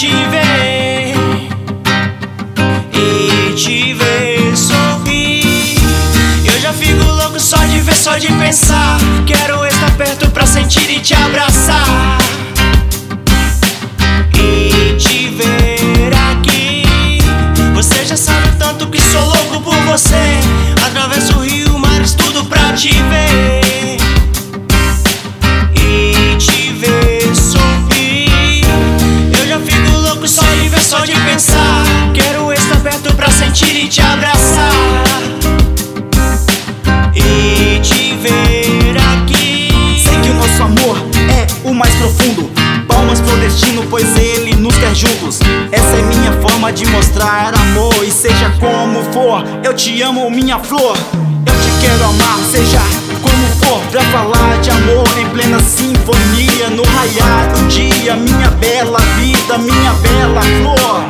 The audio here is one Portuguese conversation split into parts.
te ver. E te ver sorrir. Eu já fico louco só de ver, só de pensar. Quero estar perto pra sentir e te abraçar. Juntos. Essa é minha forma de mostrar amor. E seja como for, eu te amo, minha flor. Eu te quero amar, seja como for. Pra falar de amor em plena sinfonia. No raiar do dia, minha bela vida, minha bela flor.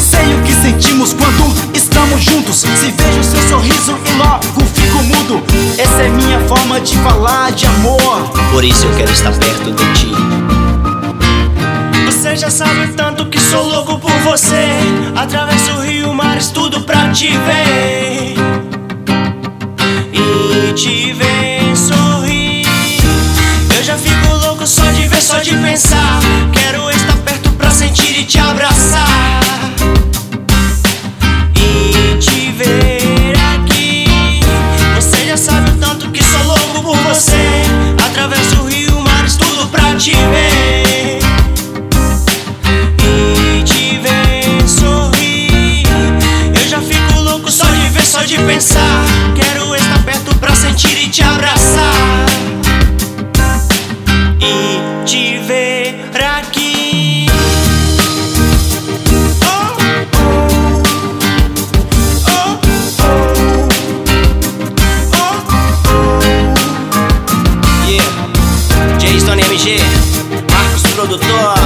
Sei o que sentimos quando estamos juntos. Se vejo seu sorriso e logo fico mudo. Essa é minha forma de falar de amor. Por isso eu quero estar perto de ti. Já sabe tanto que sou louco por você. Atravesso o rio, mares, tudo pra te ver. Pensar. Quero estar perto pra sentir e te abraçar. E te ver aqui. Oh, oh. Oh, oh. Oh, MG, Marcos Produtor.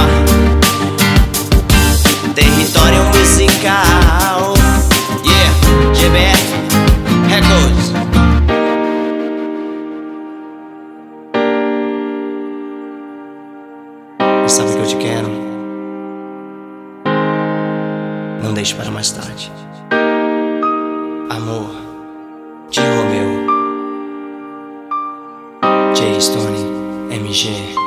Que eu te quero? Não deixe para mais tarde. Amor de Romeu. J Stone MG.